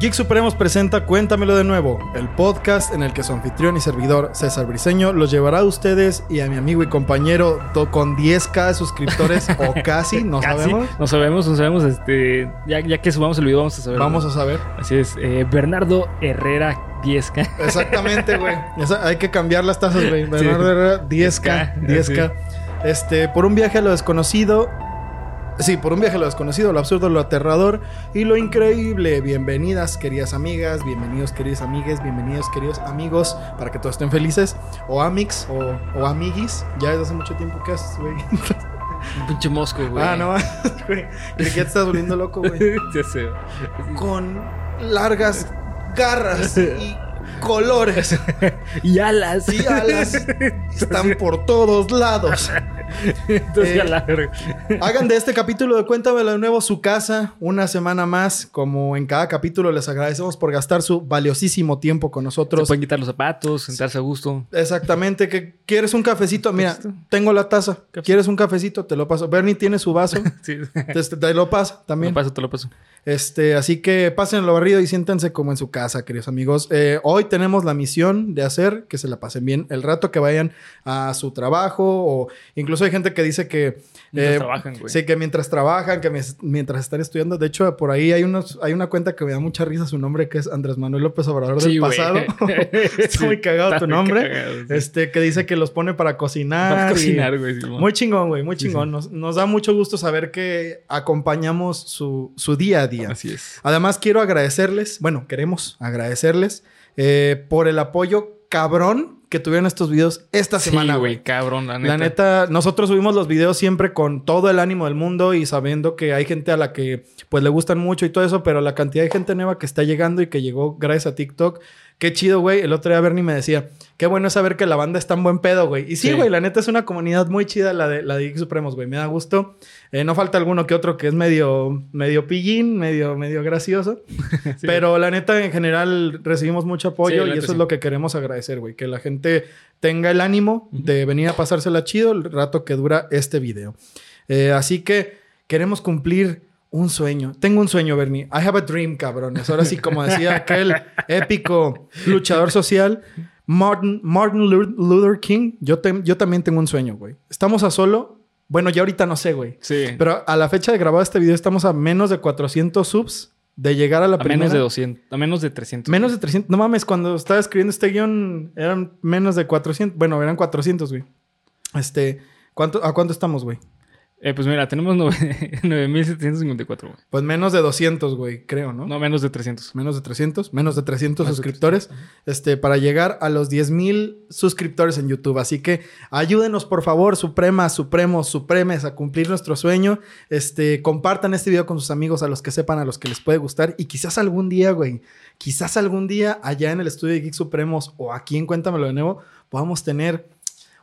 Geek Supremos presenta Cuéntamelo de nuevo, el podcast en el que su anfitrión y servidor César Briseño los llevará a ustedes y a mi amigo y compañero con 10k de suscriptores o casi, no Casi. sabemos. No sabemos, no sabemos. Este, ya, ya que subamos el video, vamos a saber. Vamos a saber. Así es. eh, Bernardo Herrera 10K. Exactamente, güey. Hay que cambiar las tasas, güey. Bernardo Herrera, 10k, 10k. Este, por un viaje a lo desconocido. Sí, por un viaje a lo desconocido, lo absurdo, lo aterrador y lo increíble. Bienvenidas, queridas amigas, bienvenidos, queridos amigues, bienvenidos, queridos amigos, para que todos estén felices. O amix, o, o amiguis. Ya desde hace mucho tiempo que haces, güey. Un pinche mosco, güey. Ah, no, güey. Ya te estás volviendo loco, güey. ya sé. Con largas garras y colores. Y alas. y alas están por todos lados. Entonces, Eh, ya la verga. Hagan de este capítulo de Cuéntamelo de nuevo su casa una semana más. Como en cada capítulo les agradecemos por gastar su valiosísimo tiempo con Se nosotros. pueden quitar los zapatos, sentarse a gusto. Exactamente, que quieres un cafecito, mira, tengo la taza. ¿Quieres un cafecito? Te lo paso. Bernie tiene su vaso. Sí. te, te lo paso Te también. lo paso, te lo paso. Este, así que pasen lo barrido y siéntense como en su casa, queridos amigos. Eh, hoy tenemos la misión de hacer que se la pasen bien el rato que vayan a su trabajo o incluso hay gente que dice que Mientras eh, trabajan, güey. Sí, que mientras trabajan, que mientras están estudiando. De hecho, por ahí hay unos, hay una cuenta que me da mucha risa su nombre, que es Andrés Manuel López Obrador Sí, del güey. pasado. Está muy cagado está tu nombre. cagado, sí. Este, que dice que los pone para cocinar. Para cocinar, güey. sí, muy chingón, güey, muy chingón. Nos, nos da mucho gusto saber que acompañamos su, su día a día. Así es. Además, quiero agradecerles, bueno, queremos agradecerles eh, por el apoyo cabrón que tuvieron estos videos esta semana, sí, güey. güey, cabrón, la neta. La neta, nosotros subimos los videos siempre con todo el ánimo del mundo y sabiendo que hay gente a la que pues le gustan mucho y todo eso, pero la cantidad de gente nueva que está llegando y que llegó gracias a TikTok, qué chido, güey. El otro día Bernie me decía, qué bueno es saber que la banda está en buen pedo, güey. Y sí, Sí. güey, la neta es una comunidad muy chida la de la de Geek Supremos, güey. Me da gusto. Eh, no falta alguno que otro que es medio, medio pillín, medio, medio gracioso. Sí. Pero la neta, en general, recibimos mucho apoyo y neta, eso es lo que queremos agradecer, güey. Que la gente tenga el ánimo de venir a pasársela chido el rato que dura este video. Eh, así que queremos cumplir un sueño. Tengo un sueño, Bernie. I have a dream, cabrones. Ahora sí, como decía aquel épico luchador social, Martin, Martin Lu- Luther King, yo, te- yo también tengo un sueño, güey. Estamos a solo... Bueno, ya ahorita no sé, güey. Sí. Pero a la fecha de grabar este video estamos a menos de 400 subs de llegar a la a primera. menos de 200. A menos de 300. Menos de 300. No mames, cuando estaba escribiendo este guion eran menos de 400. Bueno, eran 400, güey. Este, ¿cuánto, ¿a cuánto estamos, güey? Eh, pues mira, tenemos nove- 9754, güey. Pues menos de 200, güey, creo, ¿no? No, menos de 300. Menos de 300, menos de 300 Más de suscriptores, este, para llegar a los 10 mil suscriptores en YouTube. Así que ayúdenos, por favor, Supremas, Supremos, Supremes, a cumplir nuestro sueño. Este, compartan este video con sus amigos, a los que sepan, a los que les puede gustar. Y quizás algún día, güey, quizás algún día allá en el estudio de Geek Supremos o aquí en Cuéntamelo de nuevo, podamos tener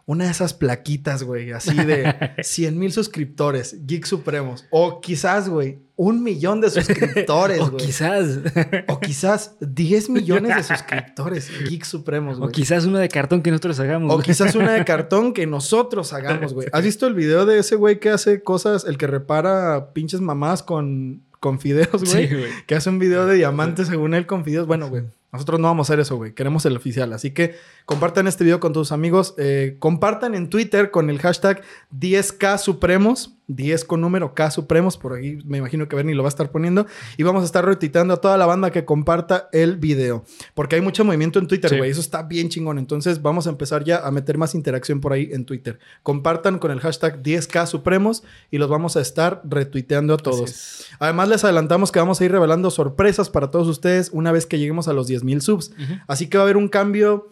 una de esas plaquitas, güey, así de 100 mil suscriptores, Geek Supremos. O quizás, güey, un millón de suscriptores, O güey. quizás. O quizás 10 millones de suscriptores, Geek Supremos, o güey. quizás una de cartón que nosotros hagamos. O güey. quizás una de cartón que nosotros hagamos, güey. ¿Has visto el video de ese güey que hace cosas, el que repara pinches mamás con, con fideos, güey? Sí, güey. que hace un video de diamantes según él con fideos. Bueno, güey. Nosotros no vamos a hacer eso, güey. Queremos el oficial. Así que compartan este video con tus amigos. Eh, compartan en Twitter con el hashtag 10K Supremos. 10 con número K Supremos. Por ahí me imagino que Bernie lo va a estar poniendo. Y vamos a estar retuiteando a toda la banda que comparta el video. Porque hay mucho movimiento en Twitter, Sí. güey. Eso está bien chingón. Entonces vamos a empezar ya a meter más interacción por ahí en Twitter. Compartan con el hashtag 10K Supremos y los vamos a estar retuiteando a todos. Además, les adelantamos que vamos a ir revelando sorpresas para todos ustedes una vez que lleguemos a los 10.000 subs. Así que va a haber un cambio.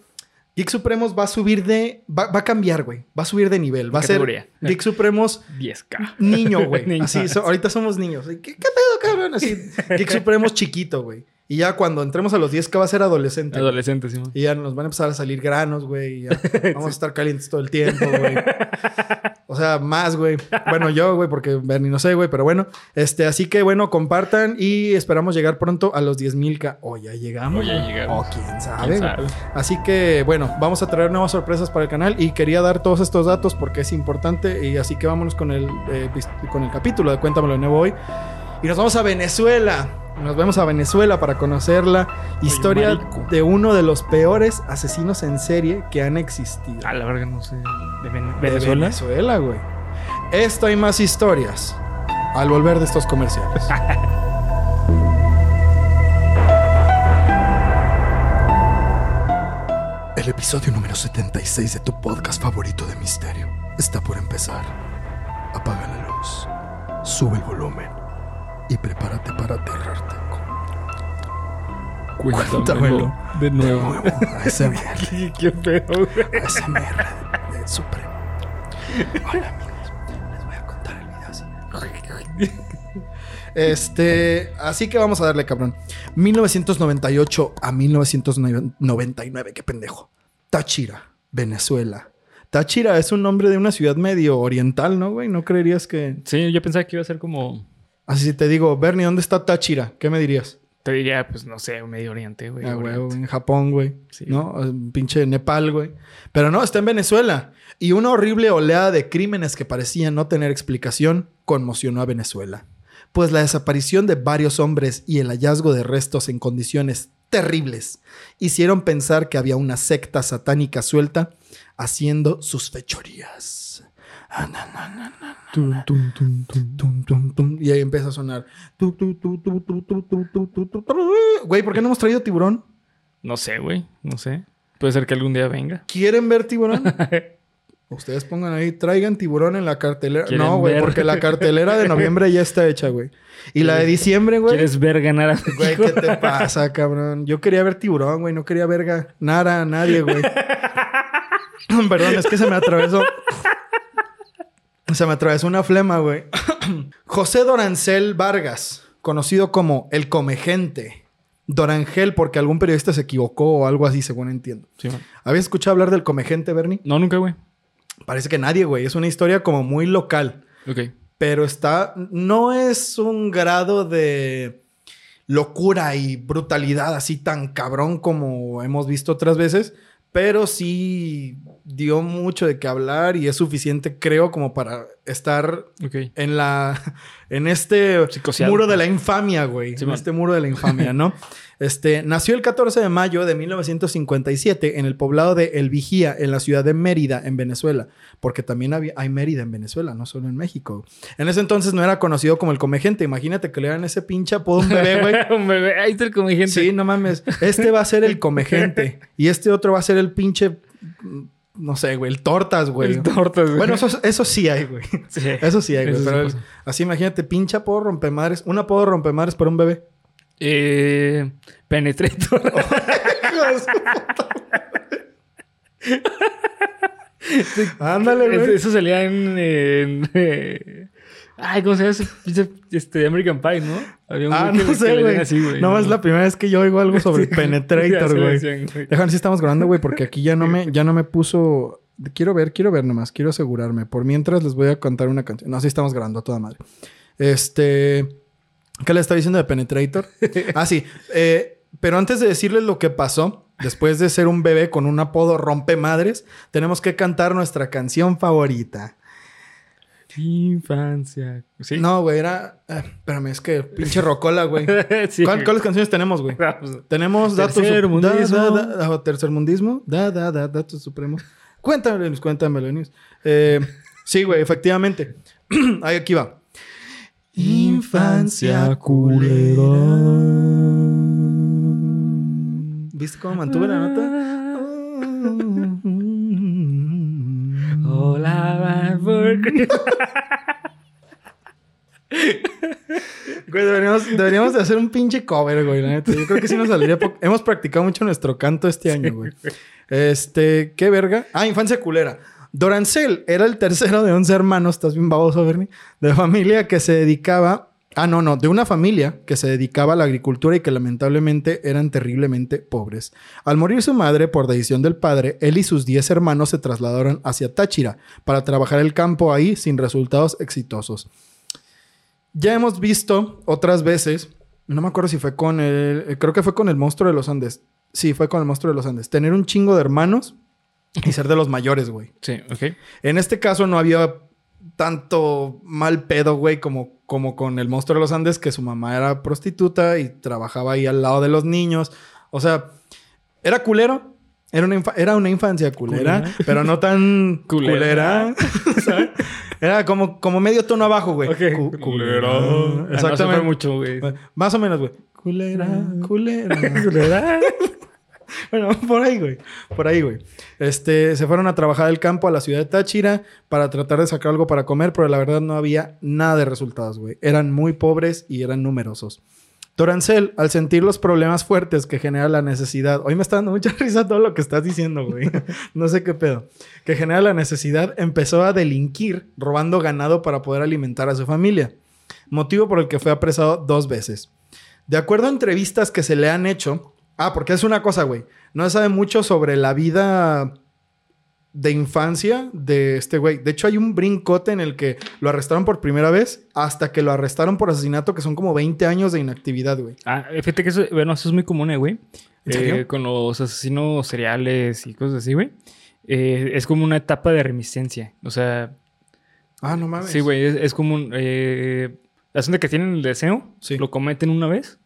Geek Supremos va a subir de. Va, va a cambiar, güey. Va a subir de nivel. Va a Categoría. ser Geek Supremos 10K. niño, güey. Así, so- ahorita somos niños. ¿Qué, qué pedo, cabrón? Así, Geek Supremos chiquito, güey. Y ya cuando entremos a los 10 que va a ser adolescente. Adolescente, sí. Y ya nos van a empezar a salir granos, güey. y ya Vamos a estar calientes todo el tiempo, güey. O sea, más, güey. Bueno, yo, güey, porque Bernie no sé, güey, pero bueno. Este, así que bueno, compartan y esperamos llegar pronto a los 10 mil K. O ya llegamos. O ya güey. llegamos. O quién sabe. ¿Quién sabe? Así que bueno, vamos a traer nuevas sorpresas para el canal y quería dar todos estos datos porque es importante. Y así que vámonos con el, eh, con el capítulo de Cuéntamelo de nuevo hoy. Y nos vamos a Venezuela. Nos vemos a Venezuela para conocer la historia de uno de los peores asesinos en serie que han existido. A la verga, no sé. ¿De Ven- De Venezuela? Venezuela, güey. Esto y más historias al volver de estos comerciales. El episodio número 76 de tu podcast favorito de misterio está por empezar. Apaga la luz, sube el volumen y prepárate para aterrarte. Cuéntamelo de De nuevo. nuevo, ASMR, ¿Qué, qué pedo, güey? ASMR de Supremo. Hola amigos, les voy a contar el video así. Este, así que vamos a darle, cabrón. 1998 a 1999, qué pendejo. Táchira, Venezuela. Táchira es un nombre de una ciudad medio oriental, ¿no, güey? ¿No creerías que...? Sí, yo pensaba que iba a ser como... Así te digo, Bernie, ¿dónde está Táchira? ¿Qué me dirías? Te diría, pues, no sé, Medio Oriente, güey. Ah, güey, en Japón, güey. Sí. ¿No? Eh, Pinche Nepal, güey. Pero no, está en Venezuela. Y una horrible oleada de crímenes que parecían no tener explicación conmocionó a Venezuela. Pues la desaparición de varios hombres y el hallazgo de restos en condiciones terribles hicieron pensar que había una secta satánica suelta haciendo sus fechorías. Y ahí empieza a sonar. Güey, ¿por qué no hemos traído tiburón? No sé, güey. No sé. Puede ser que algún día venga. ¿Quieren ver tiburón? Ustedes pongan ahí, traigan tiburón en la cartelera. No, güey, porque la cartelera de noviembre ya está hecha, güey. Y la de diciembre, güey. ¿Quieres ver ganar Güey, ¿qué te pasa, cabrón? Yo quería ver tiburón, güey. No quería ver nada a nadie, güey. Perdón, es que se me atravesó. Se me atravesó una flema, güey. José Dorancel Vargas, conocido como el Comegente. Dorangel, porque algún periodista se equivocó o algo así, según entiendo. Sí, man. ¿Habías escuchado hablar del Comegente, Bernie? No, nunca, güey. Parece que nadie, güey. Es una historia como muy local. Ok. Pero está. No es un grado de locura y brutalidad así tan cabrón como hemos visto otras veces. Pero sí dio mucho de qué hablar y es suficiente, creo, como para estar en la. En este muro de la infamia, güey. Sí, en man. este muro de la infamia, ¿no? Este, nació el 14 de mayo de 1957 en el poblado de El Vigía, en la ciudad de Mérida, en Venezuela. Porque también había, hay Mérida en Venezuela, no solo en México. En ese entonces no era conocido como el Comegente. Imagínate que le dan ese pinche apodo un bebé, güey. Un bebé. Ahí está el comediante. Sí, no mames. Este va a ser el Comegente. y este otro va a ser el pinche. No sé, güey, el Tortas, güey. El tortas, güey. Bueno, eso, eso sí hay, güey. Sí. Eso sí hay, güey. Sí así imagínate, pinche apodo rompemadres. Un apodo rompemadres para un bebé. Eh, Penetrator. Ándale, Eso, güey. eso salía en... en, eh, Ay, ¿cómo se llama ese este American Pie, no? Había un Ah, no que sé, güey. No, es la primera vez que yo oigo algo sobre Penetrator, güey. Déjame si estamos grabando, güey, porque aquí ya no me, ya no me puso. Quiero ver, quiero ver nomás, quiero asegurarme. Por mientras les voy a contar una canción. No, sí estamos grabando a toda madre. Este. ¿Qué le estaba diciendo de Penetrator? ah, sí. Eh, pero antes de decirles lo que pasó, después de ser un bebé con un apodo rompe madres, tenemos que cantar nuestra canción favorita. Infancia. ¿Sí? No, güey, era. eh, espérame, es que pinche rocola, güey. sí. ¿Cuál- ¿Cuáles canciones tenemos, güey? Ah, pues, Tenemos datos. Tercermundismo. Da, da, da, ah, tercermundismo. Da, da, da, datos supremos. Cuéntame, Lenis, cuéntame, Lenis. Eh, sí, güey, efectivamente. Ahí aquí va. Infancia culera. ¿Viste cómo mantuve la nota? Hola. Güey, deberíamos, deberíamos de hacer un pinche cover, güey, la neta. Yo creo que sí nos saldría... Hemos practicado mucho nuestro canto este año, güey. Este, ¿qué verga? Ah, infancia culera. Dorancel era el tercero de 11 hermanos, estás bien baboso, Bernie, de familia que se dedicaba Ah, no, no, de una familia que se dedicaba a la agricultura y que lamentablemente eran terriblemente pobres. Al morir su madre por decisión del padre, él y sus 10 hermanos se trasladaron hacia Táchira para trabajar el campo ahí sin resultados exitosos. Ya hemos visto otras veces, no me acuerdo si fue con el, creo que fue con el monstruo de los Andes. Sí, fue con el monstruo de los Andes. Tener un chingo de hermanos y ser de los mayores, güey. Sí, ok. En este caso no había tanto mal pedo, güey, como, como con el monstruo de los Andes, que su mamá era prostituta y trabajaba ahí al lado de los niños. O sea, era culero. Era una, infa- era una infancia culera, Culera. pero no tan Culera. culera. ¿sabes? Era como, como medio tono abajo, güey. Cu- Culera. Ah, no, Exactamente. mucho, güey. Más o menos, güey. Culera, culera. Culera. Bueno, por ahí, güey. Por ahí, güey. Este, se fueron a trabajar al campo a la ciudad de Táchira para tratar de sacar algo para comer, pero la verdad no había nada de resultados, güey. Eran muy pobres y eran numerosos. Torancel, al sentir los problemas fuertes que genera la necesidad, hoy me está dando mucha risa todo lo que estás diciendo, güey. no sé qué pedo. Que genera la necesidad, empezó a delinquir robando ganado para poder alimentar a su familia. Motivo por el que fue apresado dos veces. De acuerdo a entrevistas que se le han hecho, ah, porque es una cosa, güey, no se sabe mucho sobre la vida de infancia de este güey. De hecho, hay un brincote en el que lo arrestaron por primera vez hasta que lo arrestaron por asesinato, que son como 20 años de inactividad, güey. Ah, fíjate que eso, bueno, eso es muy común, eh, güey. Eh, con los asesinos seriales y cosas así, güey. Eh, es como una etapa de reminiscencia. O sea, Ah, no mames. sí, güey, es, es como un... Eh, la que tienen el deseo, Sí. lo cometen una vez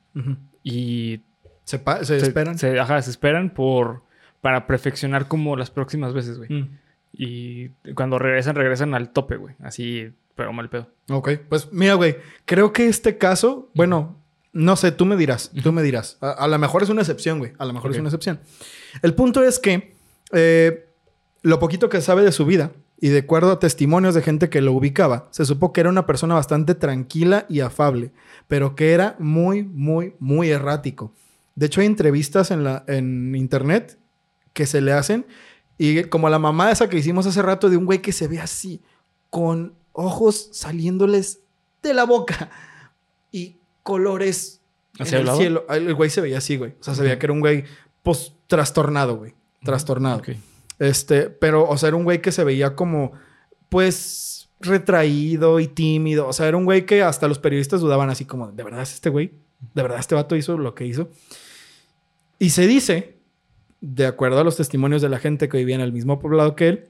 y Se, esperan. Se, ajá, se esperan por... Para perfeccionar como las próximas veces, güey. Mm. Y cuando regresan, regresan al tope, güey. Así, pero mal pedo. Ok, pues mira, güey, creo que este caso, bueno, no sé, tú me dirás, tú me dirás. A, a lo mejor es una excepción, güey, a lo mejor es una excepción. El punto es que eh, lo poquito que sabe de su vida y de acuerdo a testimonios de gente que lo ubicaba, se supo que era una persona bastante tranquila y afable, pero que era muy, muy, muy errático. De hecho, hay entrevistas en, la, en internet que se le hacen y como la mamá esa que hicimos hace rato de un güey que se ve así, con ojos saliéndoles de la boca y colores en ¿Así el cielo. El güey se veía así, güey. O sea, se veía que era un güey, pues, trastornado, güey. Trastornado. Ok. Este, pero, o sea, era un güey que se veía como, pues, retraído y tímido. O sea, era un güey que hasta los periodistas dudaban así como, ¿de verdad es este güey? ¿De verdad este vato hizo lo que hizo? Y se dice, de acuerdo a los testimonios de la gente que vivía en el mismo poblado que él,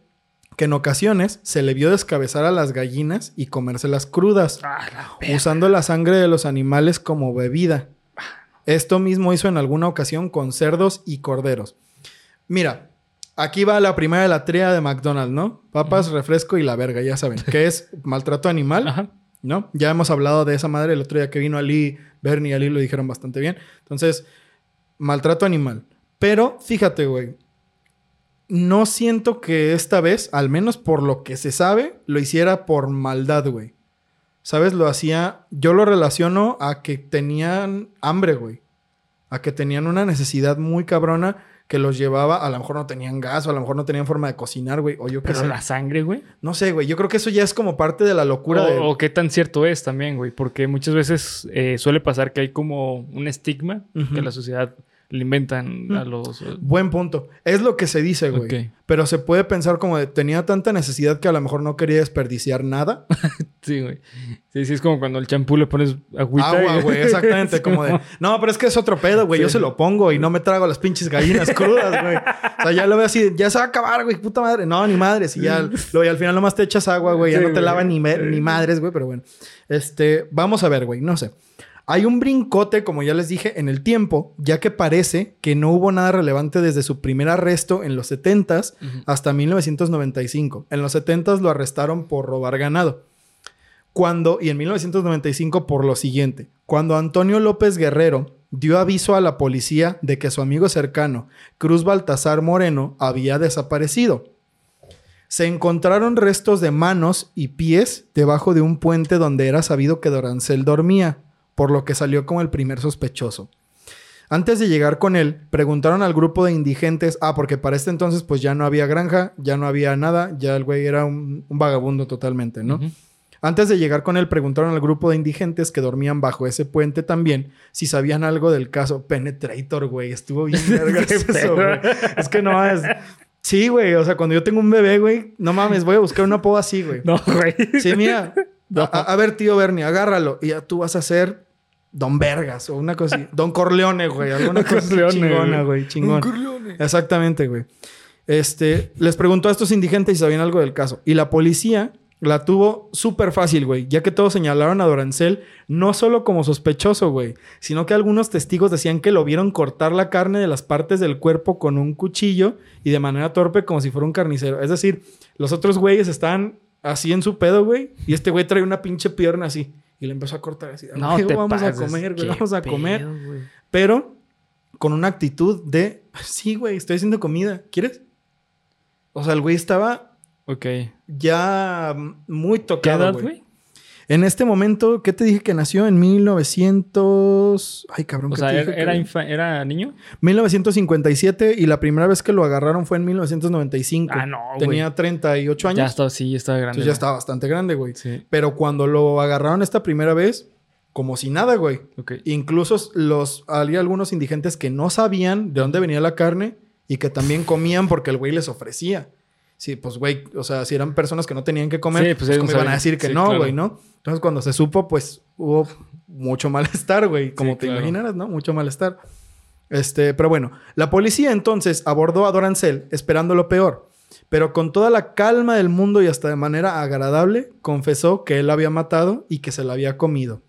que en ocasiones se le vio descabezar a las gallinas y comérselas crudas, Ah, la usando la sangre de los animales como bebida. Esto mismo hizo en alguna ocasión con cerdos y corderos. Mira, aquí va la primera de la tría de McDonald's, ¿no? Papas, refresco y la verga, ya saben, que es maltrato animal. Ajá. ¿no? Ya hemos hablado de esa madre el otro día que vino Ali, Bernie y Ali lo dijeron bastante bien. Entonces, maltrato animal. Pero fíjate, güey, no siento que esta vez, al menos por lo que se sabe, lo hiciera por maldad, güey. ¿Sabes? Lo hacía, yo lo relaciono a que tenían hambre, güey. A que tenían una necesidad muy cabrona que los llevaba, a lo mejor no tenían gas o a lo mejor no tenían forma de cocinar, güey. O yo qué Pero sé. la sangre, güey. No sé, güey. Yo creo que eso ya es como parte de la locura de... O, o qué tan cierto es también, güey. Porque muchas veces eh, suele pasar que hay como un estigma Ujú. que la sociedad le inventan a Mm. los... Buen punto. Es lo que se dice, güey. Pero se puede pensar como de tenía tanta necesidad que a lo mejor no quería desperdiciar nada. Sí, güey. Sí, sí, es como cuando el champú le pones agüita. Agua, güey, exactamente. Como de, no, pero es que es otro pedo, güey. Yo se lo pongo y no me trago las pinches gallinas crudas, güey. O sea, ya lo veo así, ya se va a acabar, güey, puta madre. No, ni madres. Y ya, luego, y al final nomás te echas agua, güey. Ya Sí, no te lavan ni, ni madres, güey, pero bueno. Este, vamos a ver, güey, no sé. Hay un brincote, como ya les dije, en el tiempo, ya que parece que no hubo nada relevante desde su primer arresto en los 70s Ujú. hasta 1995. En los 70s lo arrestaron por robar ganado. Cuando, y en 1995 por lo siguiente, cuando Antonio López Guerrero dio aviso a la policía de que su amigo cercano, Cruz Baltasar Moreno, había desaparecido. Se encontraron restos de manos y pies debajo de un puente donde era sabido que Dorancel dormía, por lo que salió como el primer sospechoso. Antes de llegar con él, preguntaron al grupo de indigentes, ah, porque para este entonces pues ya no había granja, ya no había nada, ya el güey era un, un vagabundo totalmente, ¿no? Antes de llegar con él, preguntaron al grupo de indigentes que dormían bajo ese puente también si sabían algo del caso Penetrator, güey. Estuvo bien eso, güey. Es que no es... Sí, güey. O sea, cuando yo tengo un bebé, güey, no mames, voy a buscar un apodo así, güey. No, güey. Sí, mira. No. A, a ver, tío Bernie, agárralo. Y ya tú vas a ser Don Vergas o una cosa así. Don Corleone, güey. Alguna Don cosa Corleone, chingona, güey. Chingón. Exactamente, güey. Este, les preguntó a estos indigentes si sabían algo del caso. Y la policía la tuvo súper fácil, güey. Ya que todos señalaron a Dorancel no solo como sospechoso, güey. Sino que algunos testigos decían que lo vieron cortar la carne de las partes del cuerpo con un cuchillo y de manera torpe como si fuera un carnicero. Es decir, los otros güeyes estaban así en su pedo, güey. Y este güey trae una pinche pierna así. Y le empezó a cortar así. No "Güey, te vamos pases. a comer, güey. Qué Vamos a pedo, comer. güey. Pero con una actitud de, sí, güey, estoy haciendo comida. ¿Quieres? O sea, el güey estaba Ok. ya muy ¿Qué tocado, edad, güey. En este momento, ¿qué te dije que nació en 1900? Ay, cabrón, O ¿qué sea, te era, dije era, que- infa- era niño. 1957 y la primera vez que lo agarraron fue en 1995. Ah, no, güey. Tenía 38 años. Ya estaba, sí, ya estaba grande. entonces ya estaba bastante grande, güey. Sí. Pero cuando lo agarraron esta primera vez, como si nada, güey. Ok. Incluso los, había algunos indigentes que no sabían de dónde venía la carne y que también comían porque el güey les ofrecía. Sí, pues güey, o sea, si eran personas que no tenían que comer, Sí, pues, pues, ellos ¿cómo no iban a decir que Sí, no, claro. güey, ¿no? Entonces cuando se supo, pues hubo mucho malestar, güey, como Sí, te claro. imaginarás, ¿no? Mucho malestar. Este, pero bueno, la policía entonces abordó a Dorancel esperando lo peor, pero con toda la calma del mundo y hasta de manera agradable, confesó que él la había matado y que se la había comido.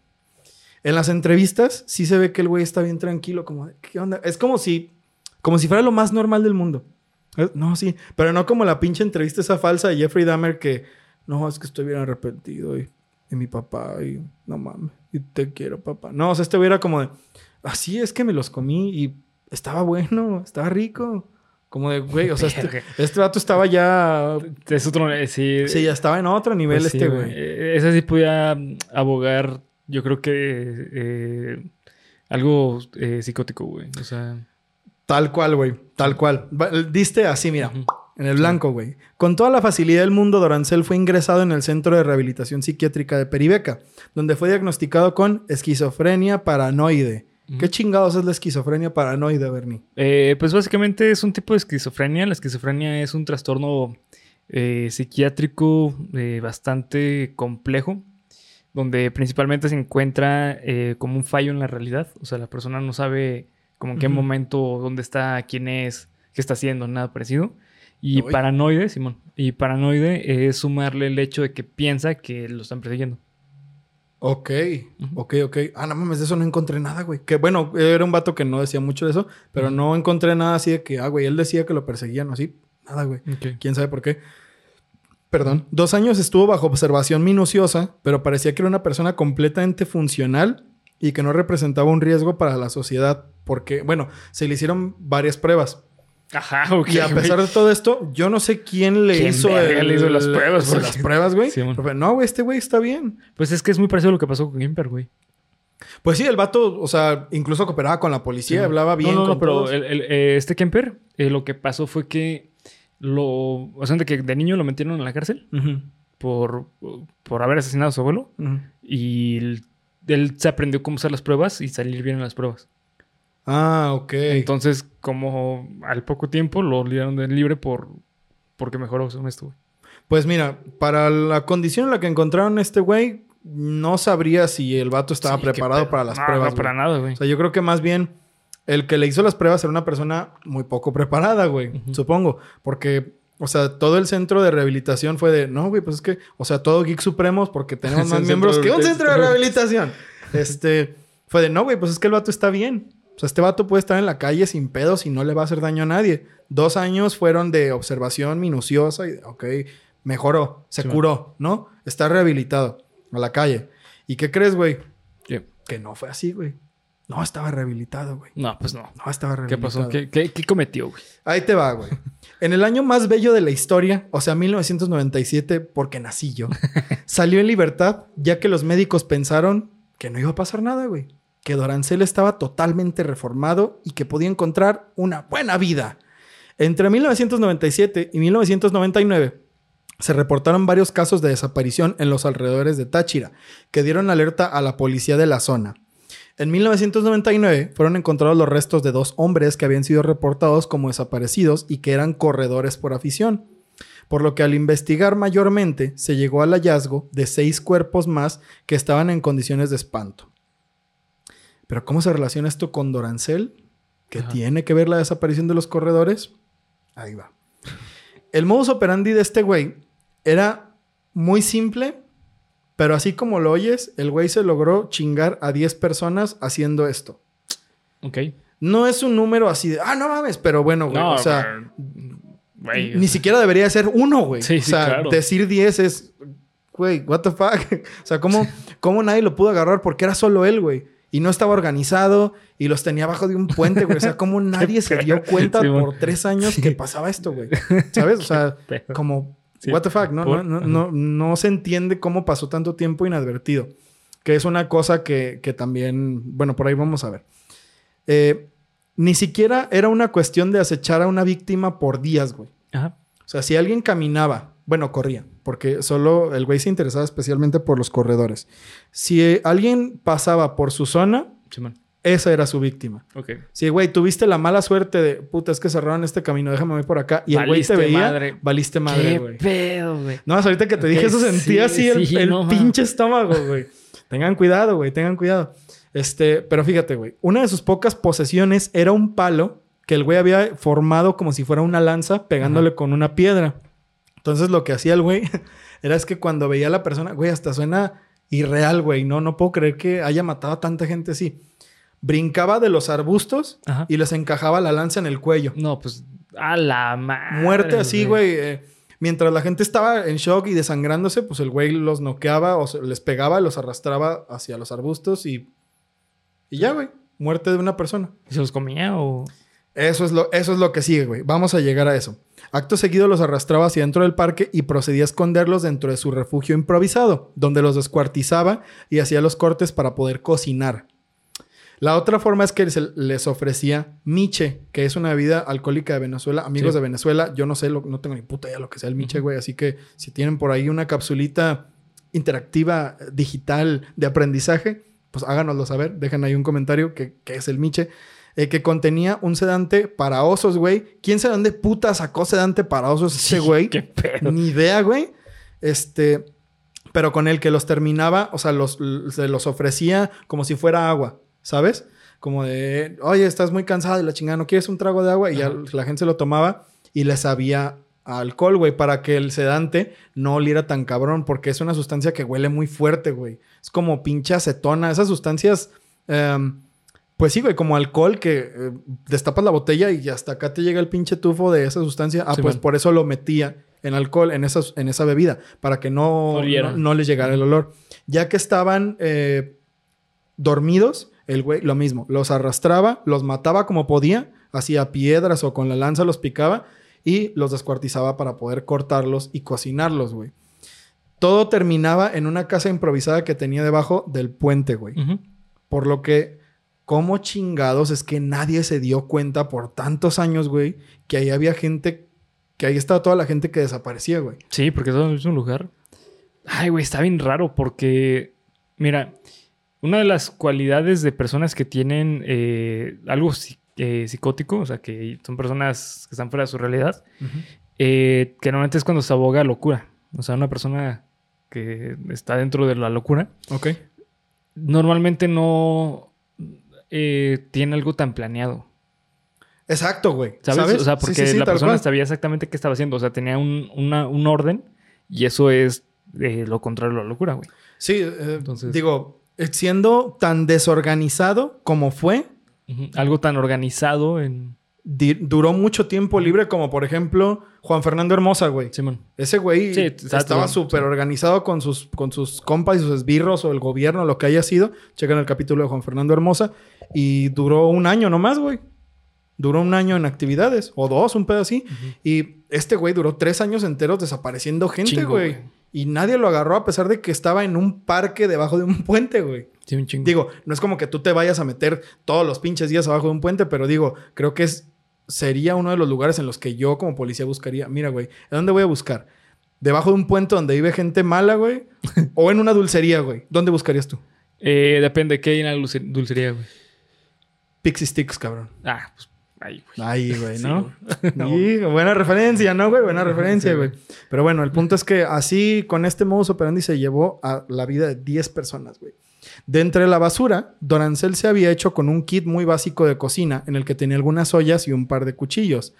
En las entrevistas sí se ve que el güey está bien tranquilo, como, ¿qué onda? Es como si, como si fuera lo más normal del mundo. Eh, No, sí, pero no como la pinche entrevista esa falsa de Jeffrey Dahmer que, no, es que estoy bien arrepentido y, y mi papá y no mames, y te quiero papá. No, o sea, este güey era como de, así es que me los comí y estaba bueno, estaba rico. Como de, güey, o sea, este, este vato estaba ya, Es otro. eh, sí. sí, ya estaba en otro nivel Pues sí, este güey. Eh, Ese sí podía mm, abogar, yo creo que eh, algo eh, psicótico, güey. O sea, Tal cual, güey. Tal cual. Diste así, mira. En el blanco, güey. Con toda la facilidad del mundo, Dorancel fue ingresado en el Centro de Rehabilitación Psiquiátrica de Peribeca, donde fue diagnosticado con esquizofrenia paranoide. ¿Qué chingados es la esquizofrenia paranoide, Bernie? eh, pues básicamente es un tipo de esquizofrenia. La esquizofrenia es un trastorno eh, psiquiátrico eh, bastante complejo, donde principalmente se encuentra eh, como un fallo en la realidad. O sea, la persona no sabe como en qué Ujú. momento, dónde está, quién es, qué está haciendo, nada parecido. Y Uy. paranoide, Simón. Y paranoide es sumarle el hecho de que piensa que lo están persiguiendo. Ok, Ujú. ok, ok. Ah, no mames, de eso no encontré nada, güey. Que bueno, era un vato que no decía mucho de eso, pero Ujú. no encontré nada así de que, ah, güey, él decía que lo perseguían o así. Nada, güey. quién sabe por qué. Perdón. Dos años estuvo bajo observación minuciosa, pero parecía que era una persona completamente funcional y que no representaba un riesgo para la sociedad. Porque, bueno, se le hicieron varias pruebas. Ajá, ok. y a pesar de todo esto, yo no sé quién le ¿Quién hizo, verga le hizo las pruebas, porque- las pruebas, güey. Sí, no, güey, este güey está bien. Pues es que es muy parecido a lo que pasó con Gimper, güey. Pues sí, el vato, o sea, incluso cooperaba con la policía, Sí. hablaba bien No, no, no, pero todos. el- el- eh, este Kemper, eh, lo que pasó fue que lo. O sea, de que de niño lo metieron en la cárcel por, por haber asesinado a su abuelo. ujú. Y él, se aprendió cómo hacer las pruebas y salir bien en las pruebas. Ah, ok. Entonces, como al poco tiempo lo libraron de libre por porque mejoró esto, güey. Pues mira, para la condición en la que encontraron este güey, no sabría si el vato estaba Sí, preparado para las No, pruebas. No, para güey. nada, güey. O sea, yo creo que más bien el que le hizo las pruebas era una persona muy poco preparada, güey. Supongo. Porque, o sea, todo el centro de rehabilitación fue de, no, güey, pues es que, o sea, todo Geek Supremos, porque tenemos más miembros que un centro de rehabilitación. Este, fue de, no, güey, pues es que el vato está bien. O sea, este vato puede estar en la calle sin pedos y no le va a hacer daño a nadie. Dos años fueron de observación minuciosa y, ok, mejoró, se Sí, curó, ¿no? Está rehabilitado a la calle. ¿Y qué crees, güey? ¿Qué? Que no fue así, güey. No estaba rehabilitado, güey. No, pues no. No estaba ¿Qué rehabilitado. pasó? ¿Qué, qué, qué cometió, güey? Ahí te va, güey. En el año más bello de la historia, o sea, 1997, porque nací yo, salió en libertad, ya que los médicos pensaron que no iba a pasar nada, güey. Que Dorancel estaba totalmente reformado y que podía encontrar una buena vida. Entre 1997 y 1999, se reportaron varios casos de desaparición en los alrededores de Táchira, que dieron alerta a la policía de la zona. En 1999 fueron encontrados los restos de dos hombres que habían sido reportados como desaparecidos y que eran corredores por afición. Por lo que al investigar mayormente se llegó al hallazgo de seis cuerpos más que estaban en condiciones de espanto. Pero ¿cómo se relaciona esto con Dorancel? ¿Qué Ajá. tiene que ver la desaparición de los corredores? Ahí va. El modus operandi de este güey era muy simple, pero así como lo oyes, el güey se logró chingar a 10 personas haciendo esto. Ok. No es un número así de, ah, no mames, pero bueno, güey. No, o sea, güey, ni siquiera debería ser uno, güey. Sí, o sí, sea, claro. decir 10 es, güey, what the fuck. o sea, ¿cómo, ¿cómo nadie lo pudo agarrar? Porque era solo él, güey. Y no estaba organizado y los tenía abajo de un puente, güey. O sea, ¿cómo nadie se dio cuenta Sí, por tres años que pasaba esto, güey? ¿Sabes? O sea, como, Sí. what the fuck, ¿no? No, no, no, se entiende cómo pasó tanto tiempo inadvertido. Que es una cosa que, que también, bueno, por ahí vamos a ver. Eh, ni siquiera era una cuestión de acechar a una víctima por días, güey. Ajá. O sea, si alguien caminaba, bueno, corría, porque solo el güey se interesaba especialmente por los corredores. Si alguien pasaba por su zona, Simón. Esa era su víctima. Ok. Si, güey, tuviste la mala suerte de, puta, es que cerraron este camino, déjame ver por acá. Y el güey te veía, madre. valiste madre, ¿Qué güey. pedo, güey? No, ahorita que te dije eso sentía sí, así el, sí, el no, man. pinche estómago, güey. tengan cuidado, güey, tengan cuidado. Este, pero fíjate, güey, una de sus pocas posesiones era un palo que el güey había formado como si fuera una lanza pegándole con una piedra. Entonces lo que hacía el güey era es que cuando veía a la persona, güey, hasta suena irreal, güey, no, no puedo creer que haya matado a tanta gente así. Brincaba de los arbustos Ajá. y les encajaba la lanza en el cuello. No, pues a la madre. Muerte así, güey. eh, mientras la gente estaba en shock y desangrándose, pues el güey los noqueaba o les pegaba, los arrastraba hacia los arbustos y. Y ya, güey. Muerte de una persona. ¿Y ¿Se los comía o...? Eso es lo, eso es lo que sigue, güey. Vamos a llegar a eso. Acto seguido los arrastraba hacia dentro del parque y procedía a esconderlos dentro de su refugio improvisado, donde los descuartizaba y hacía los cortes para poder cocinar. La otra forma es que se les ofrecía miche, que es una bebida alcohólica de Venezuela. Amigos Sí. de Venezuela, yo no sé, lo- no tengo ni puta idea lo que sea el miche, güey. Así que si tienen por ahí una capsulita interactiva, digital, de aprendizaje, pues háganoslo saber. Dejen ahí un comentario que, que es el miche. Eh, que contenía un sedante para osos, güey. ¿Quién sabe dónde puta sacó sedante para osos ese güey? ¿Qué pedo? Ni idea, güey. Este, pero con el que los terminaba, o sea, los, se los ofrecía como si fuera agua, ¿sabes? Como de, oye, estás muy cansada de la chingada, ¿no quieres un trago de agua? Y ya la gente se lo tomaba y le sabía a alcohol, güey, para que el sedante no oliera tan cabrón, porque es una sustancia que huele muy fuerte, güey. Es como pinche acetona, esas sustancias, em, pues sí, güey, como alcohol que eh, destapas la botella y hasta acá te llega el pinche tufo de esa sustancia. Ah, Sí, pues man. por eso lo metía en alcohol, en, esas, en esa bebida, para que no, no les llegara el olor. Ya que estaban eh, dormidos, el güey lo mismo, los arrastraba, los mataba como podía, hacía piedras o con la lanza los picaba y los descuartizaba para poder cortarlos y cocinarlos, güey. Todo terminaba en una casa improvisada que tenía debajo del puente, güey. Por lo que, ¿cómo chingados es que nadie se dio cuenta por tantos años, güey, que ahí había gente, que ahí estaba toda la gente que desaparecía, güey? Sí, porque eso es un lugar. Ay, güey, está bien raro porque, mira, una de las cualidades de personas que tienen eh, algo eh, psicótico, o sea, que son personas que están fuera de su realidad, eh, que normalmente es cuando se aboga a locura. O sea, una persona que está dentro de la locura, Ok. normalmente no tiene algo tan planeado. Exacto, güey. ¿Sabes? O sea, porque sí, sí, la persona cual. sabía exactamente qué estaba haciendo. O sea, tenía un, una- un orden y eso es lo contrario a la locura, güey. Sí, Entonces- digo, siendo tan desorganizado como fue. Algo tan organizado en... duró mucho tiempo libre, como por ejemplo Juan Fernando Hermosa, güey. Simón. Ese güey Sí, estaba súper organizado con sus, con sus compas y sus esbirros o el gobierno, lo que haya sido. Chequen el capítulo de Juan Fernando Hermosa. Y duró un año nomás, güey. Duró un año en actividades. O dos, un pedo así. Y este güey duró tres años enteros desapareciendo gente, Chingo, güey. güey. Y nadie lo agarró a pesar de que estaba en un parque debajo de un puente, güey. Sí, un chingo. Digo, no es como que tú te vayas a meter todos los pinches días abajo de un puente, pero digo, creo que es, sería uno de los lugares en los que yo como policía buscaría. Mira, güey, ¿a dónde voy a buscar? debajo de un puente donde vive gente mala, güey, o en una dulcería, güey. ¿Dónde buscarías tú? Eh, depende, ¿qué hay en la dulce- dulcería, güey? Pixie Sticks, cabrón. Ah, pues ahí, güey. Ahí, güey, Sí, ¿no? güey. Y buena referencia, ¿no, güey? Buena referencia, Sí, güey. Pero bueno, el punto es que así, con este modus operandi, se llevó a la vida de 10 personas, güey. De entre la basura, Don Ansel se había hecho con un kit muy básico de cocina en el que tenía algunas ollas y un par de cuchillos.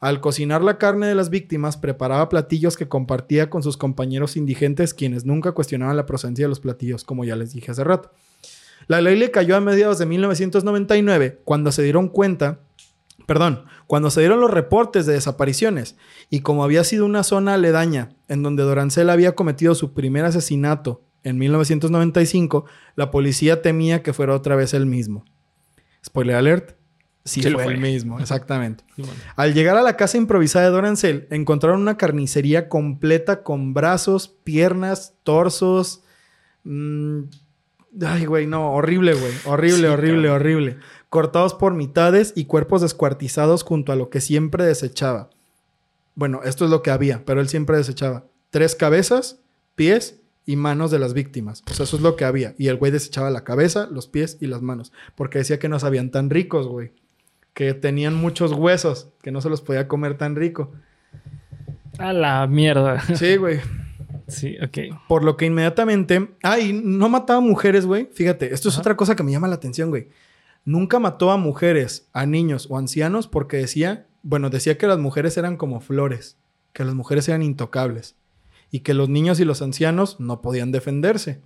Al cocinar la carne de las víctimas, preparaba platillos que compartía con sus compañeros indigentes, quienes nunca cuestionaban la procedencia de los platillos, como ya les dije hace rato. La ley le cayó a mediados de 1999, cuando se dieron cuenta, perdón, cuando se dieron los reportes de desapariciones, y como había sido una zona aledaña en donde Dorancel había cometido su primer asesinato en 1995, la policía temía que fuera otra vez el mismo. Spoiler alert, sí, fue, fue. el mismo, exactamente. Sí, bueno. Al llegar a la casa improvisada de Dorancel, encontraron una carnicería completa con brazos, piernas, torsos. mm, ay, güey, no, horrible, güey. Horrible, Sí, horrible, horrible. Cortados por mitades y cuerpos descuartizados junto a lo que siempre desechaba. Bueno, esto es lo que había, pero él siempre desechaba. Tres cabezas, pies y manos de las víctimas. O sea, eso es lo que había. Y el güey desechaba la cabeza, los pies y las manos. Porque decía que no sabían tan ricos, güey. Que tenían muchos huesos, que no se los podía comer tan rico. A la mierda. Sí, güey. Sí, ok. Por lo que inmediatamente. Ah, y no mataba mujeres, güey. Fíjate, esto es otra cosa que me llama la atención, güey. Nunca mató a mujeres, a niños o ancianos porque decía, bueno, decía que las mujeres eran como flores, que las mujeres eran intocables y que los niños y los ancianos no podían defenderse.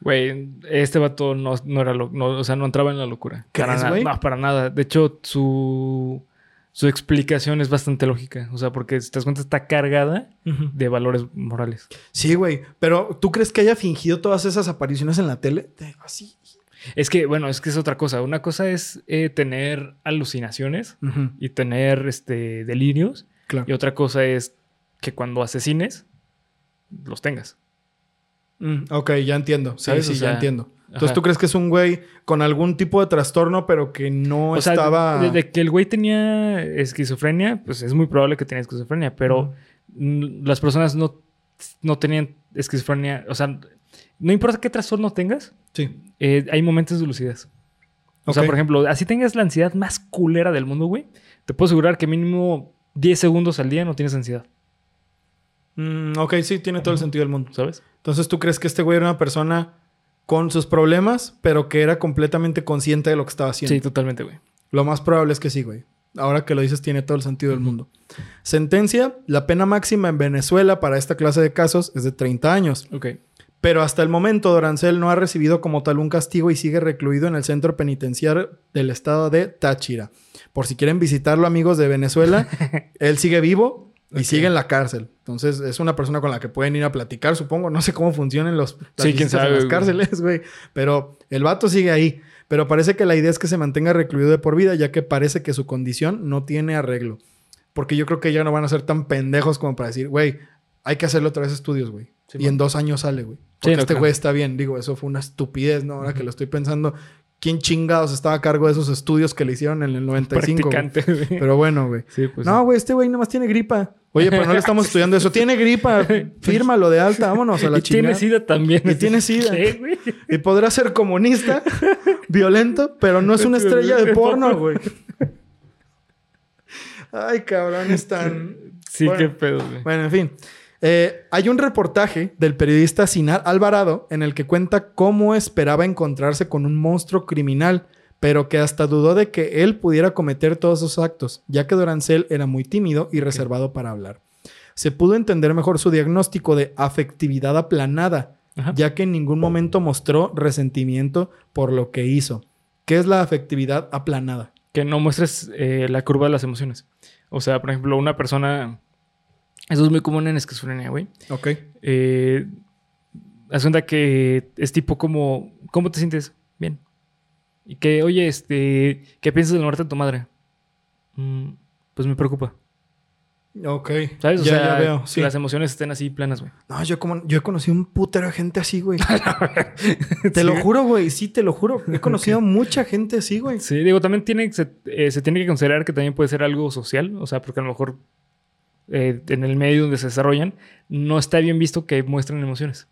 Güey, este vato no, no era lo, no, o sea, no entraba en la locura. ¿Crees, Para nada. No, para nada. De hecho, su, su explicación es bastante lógica. O sea, porque si te das cuenta, está cargada de valores morales. Sí, güey. Pero ¿tú crees que haya fingido todas esas apariciones en la tele? Así. Es que, bueno, es que es otra cosa. Una cosa es eh, tener alucinaciones y tener este, delirios. Claro. Y otra cosa es que cuando asesines, los tengas. Mm, ok, ya entiendo. Sí, ¿Sabes? sí, O sea, ya. entiendo. Entonces Ajá. tú crees que es un güey con algún tipo de trastorno, pero que no o estaba. de, de que el güey tenía esquizofrenia, pues es muy probable que tenía esquizofrenia, pero las personas no, no tenían esquizofrenia. O sea, no importa qué trastorno tengas, Sí. eh, hay momentos de lucidez. O sea, por ejemplo, así tengas la ansiedad más culera del mundo, güey, te puedo asegurar que mínimo 10 segundos al día no tienes ansiedad, Mm, ok, sí, tiene todo el sentido del mundo. ¿sabes? Entonces, ¿tú crees que este güey era una persona con sus problemas, pero que era completamente consciente de lo que estaba haciendo? Sí, totalmente, güey. Lo más probable es que sí, güey. Ahora que lo dices, tiene todo el sentido del mundo. Sentencia: la pena máxima en Venezuela para esta clase de casos es de 30 años. Ok. Pero hasta el momento, Dorancel no ha recibido como tal un castigo y sigue recluido en el centro penitenciario del estado de Táchira. Por si quieren visitarlo, amigos de Venezuela, él sigue vivo y sigue en la cárcel. Entonces, es una persona con la que pueden ir a platicar, supongo. No sé cómo funcionan los, las Sí, quién visitas sabe, en las güey. cárceles, güey. Pero el vato sigue ahí. Pero parece que la idea es que se mantenga recluido de por vida, ya que parece que su condición no tiene arreglo. Porque yo creo que ya no van a ser tan pendejos como para decir, güey, hay que hacerle otra vez estudios, güey. Sí, y man. en dos años sale, güey. Sí, Porque no este güey está bien. Digo, eso fue una estupidez, ¿no? Ahora que lo estoy pensando, ¿quién chingados estaba a cargo de esos estudios que le hicieron en el 95? güey? Pero bueno, güey. Sí, pues. no, güey, este güey nomás tiene gripa. Oye, pero no le estamos estudiando eso. Tiene gripa. Fírmalo de alta. Vámonos a la y tiene chingada. sida también. Y tiene sida. ¿Qué, güey? Y podrá ser comunista, violento, pero no es una estrella de porno, güey. Ay, cabrón, están... Sí, Bueno. qué pedo, güey. Bueno, en fin. Eh, hay un reportaje del periodista Sinar Alvarado en el que cuenta cómo esperaba encontrarse con un monstruo criminal, pero que hasta dudó de que él pudiera cometer todos esos actos, ya que Dorancel era muy tímido y reservado para hablar. Se pudo entender mejor su diagnóstico de afectividad aplanada, Ajá. ya que en ningún momento mostró resentimiento por lo que hizo. ¿Qué es la afectividad aplanada? que no muestres eh, la curva de las emociones. O sea, por ejemplo, una persona. Eso es muy común en esquizofrenia, güey. Ok. Eh, cuenta que es tipo como. ¿Cómo te sientes? Bien. Y que, oye, este. ¿Qué piensas de la muerte de tu madre? "Mm, pues me preocupa. Ok. ¿Sabes? O ya, sea, ya veo. que las emociones estén así planas, güey. No, yo como yo he conocido un putero de gente así, güey. te lo juro, güey. Sí, te lo juro. He conocido mucha gente así, güey. Sí, digo, también tiene, se, eh, se tiene que considerar que también puede ser algo social. O sea, porque a lo mejor eh, en el medio donde se desarrollan, no está bien visto que muestren emociones.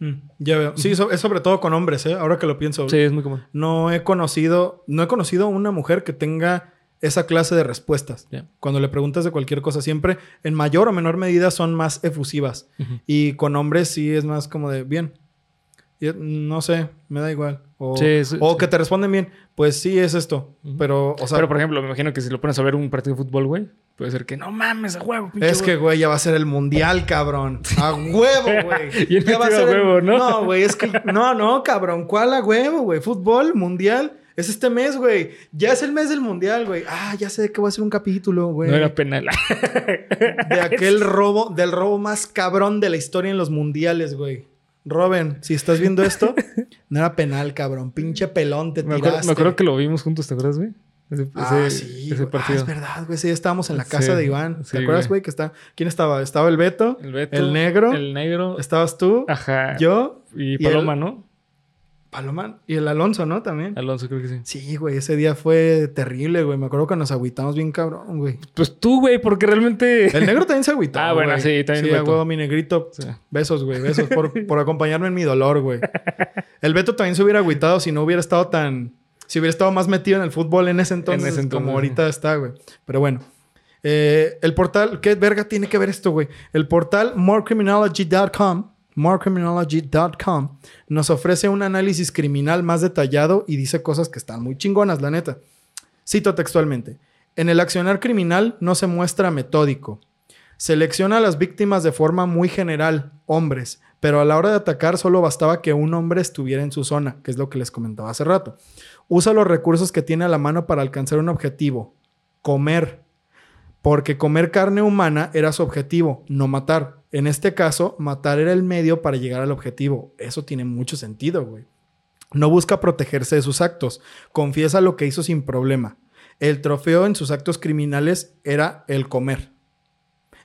Mm, ya veo. Sí, so- es sobre todo con hombres, ¿eh? Ahora que lo pienso. Sí, es muy común. No he conocido, no he conocido una mujer que tenga esa clase de respuestas. Cuando le preguntas de cualquier cosa, siempre en mayor o menor medida son más efusivas. Y con hombres sí es más como de bien. Y, no sé, me da igual. O, Sí, sí, o sí. que te responden bien. Pues sí, es esto. Pero, o sea, Pero, por ejemplo, me imagino que si lo pones a ver un partido de fútbol, güey, puede ser que no mames, a huevo, pinche es que, güey". ya va a ser el mundial, cabrón. A huevo, güey. Bien Ya va a ser a el- huevo, ¿no? No, güey, es que. No, no, cabrón. ¿Cuál a huevo, güey? Fútbol, mundial. Es este mes, güey. Ya es el mes del mundial, güey. Ah, ya sé de qué voy a hacer un capítulo, güey. No era penal. De aquel robo, del robo más cabrón de la historia en los mundiales, güey. Robin, si estás viendo esto, no era penal, cabrón. Pinche pelón te me, tiraste. acuerdo, me acuerdo que lo vimos juntos, ¿te acuerdas, güey? Ese, Ah, ese- sí. ese güey. Ah, partido. es verdad, güey. Sí, estábamos en la casa Sí, de Iván. ¿Te sí, acuerdas, güey. Que está... ¿Quién estaba? Estaba el Beto. el Beto. el negro. El negro. Estabas tú. Ajá. Yo. Y y Paloma, ¿no? Paloma. Y el Alonso, ¿no? También. Alonso, creo que sí. Sí, güey. Ese día fue terrible, güey. Me acuerdo que nos agüitamos bien cabrón, güey. Pues tú, güey, porque realmente. El negro también se agüitó. Ah, bueno, güey. sí, también Sí, huevo, mi negrito. Sí. Besos, güey. Besos por, por acompañarme en mi dolor, güey. El Beto también se hubiera agüitado si no hubiera estado tan... Si hubiera estado más metido en el fútbol en ese entonces, ese entonces, como sí. ahorita está, güey. Pero bueno. Eh, el portal... ¿Qué verga tiene que ver esto, güey? El portal morecriminology.com morecriminology.com nos ofrece un análisis criminal más detallado y dice cosas que están muy chingonas, la neta. Cito textualmente. En el accionar criminal no se muestra metódico. Selecciona a las víctimas de forma muy general, hombres, pero a la hora de atacar solo bastaba que un hombre estuviera en su zona, que es lo que les comentaba hace rato. Usa los recursos que tiene a la mano para alcanzar un objetivo, comer, porque comer carne humana era su objetivo, no matar. En este caso, matar era el medio para llegar al objetivo. Eso tiene mucho sentido, güey. No busca protegerse de sus actos, confiesa lo que hizo sin problema. El trofeo en sus actos criminales era el comer.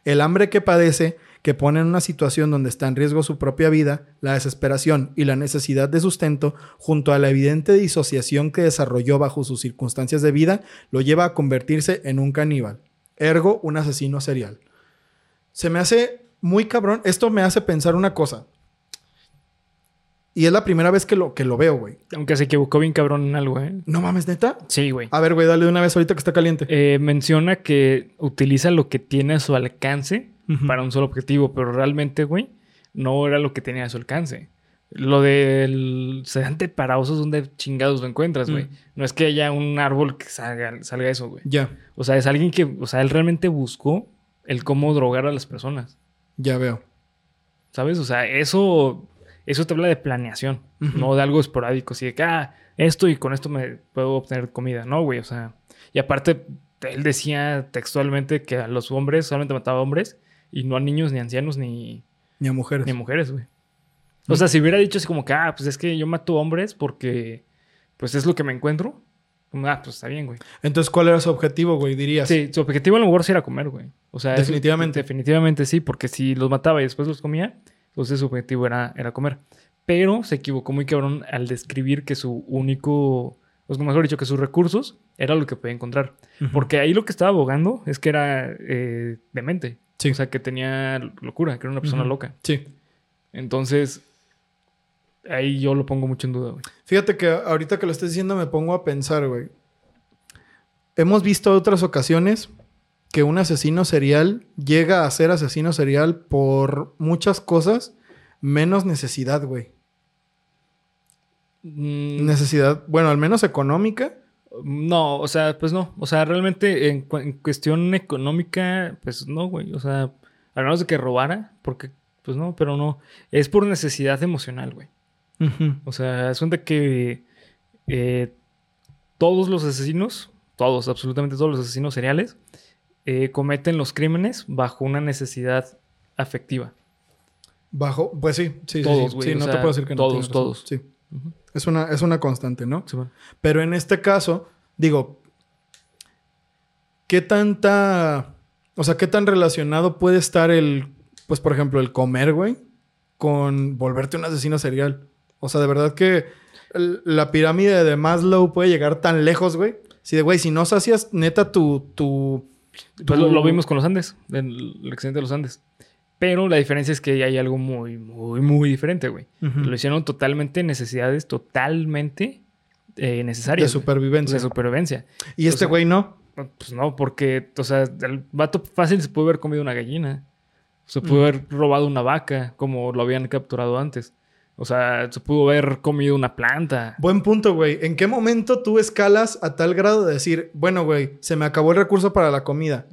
El hambre que padece, que pone en una situación donde está en riesgo su propia vida, la desesperación y la necesidad de sustento, junto a la evidente disociación que desarrolló bajo sus circunstancias de vida, lo lleva a convertirse en un caníbal, ergo un asesino serial. Se me hace muy cabrón, esto me hace pensar una cosa. Y es la primera vez que lo, que lo veo, güey. Aunque se equivocó bien cabrón en algo, ¿eh? No mames, neta. Sí, güey. A ver, güey, dale de una vez ahorita que está caliente. Eh, menciona que utiliza lo que tiene a su alcance para un solo objetivo, pero realmente, güey, no era lo que tenía a su alcance. Lo del sedante para osos, ¿dónde chingados lo encuentras, güey? Mm. No es que haya un árbol que salga, salga eso, güey. Ya, O sea, es alguien que, o sea, él realmente buscó el cómo drogar a las personas, ya veo. ¿sabes? O sea, eso, eso te habla de planeación, no de algo esporádico, así de que, ah, esto y con esto me puedo obtener comida, ¿no, güey? O sea, y aparte, él decía textualmente que a los hombres solamente mataba hombres y no a niños, ni ancianos, ni, Ni a mujeres. ni a mujeres, güey. O sea, si hubiera dicho así como que, ah, pues es que yo mato hombres porque, pues es lo que me encuentro. Como, ah, pues está bien, güey. Entonces, ¿cuál era su objetivo, güey? Dirías. Sí, su objetivo a lo mejor sí era comer, güey. O sea, Definitivamente. definitivamente sí, porque si los mataba y después los comía, entonces su objetivo era, era comer. Pero se equivocó muy cabrón al describir que su único, o sea, mejor dicho, que sus recursos era lo que podía encontrar. Porque ahí lo que estaba abogando es que era eh, demente. Sí. O sea, que tenía locura, que era una persona loca. Sí. Entonces, ahí yo lo pongo mucho en duda, güey. Fíjate que ahorita que lo estás diciendo me pongo a pensar, güey. Hemos visto otras ocasiones que un asesino serial llega a ser asesino serial por muchas cosas menos necesidad, güey. Mm, Necesidad, bueno, al menos económica. No, o sea, pues no. O sea, realmente en, cu- en cuestión económica, pues no, güey. O sea, a menos de que robara, porque, pues no, pero no. Es por necesidad emocional, güey. O sea, es cuenta que eh, todos los asesinos, todos, absolutamente todos los asesinos seriales, eh, cometen los crímenes bajo una necesidad afectiva. Bajo, pues sí, sí, sí, Todos, sí. no te puedo decir que no. todos, todos. Sí. Es una, es una constante, ¿no? Sí, bueno. Pero en este caso, digo, ¿qué tanta, o sea, qué tan relacionado puede estar el, pues por ejemplo, el comer, güey, con volverte un asesino serial? O sea, de verdad que el- la pirámide de Maslow puede llegar tan lejos, güey. Si de, güey, si no sacias neta tu, tu, Pues lo, vimos con los Andes, en el accidente de los Andes. Pero la diferencia es que hay algo muy, muy, muy diferente, güey. Lo hicieron totalmente necesidades totalmente eh, necesarias. De güey. supervivencia. De supervivencia. y este o sea- güey no. Pues no, porque, o sea, el vato fácil se pudo haber comido una gallina. Se pudo Mm. haber robado una vaca, como lo habían capturado antes. O sea, se pudo haber comido una planta. Buen punto, güey. ¿En qué momento tú escalas a tal grado de decir, bueno, güey, se me acabó el recurso para la comida?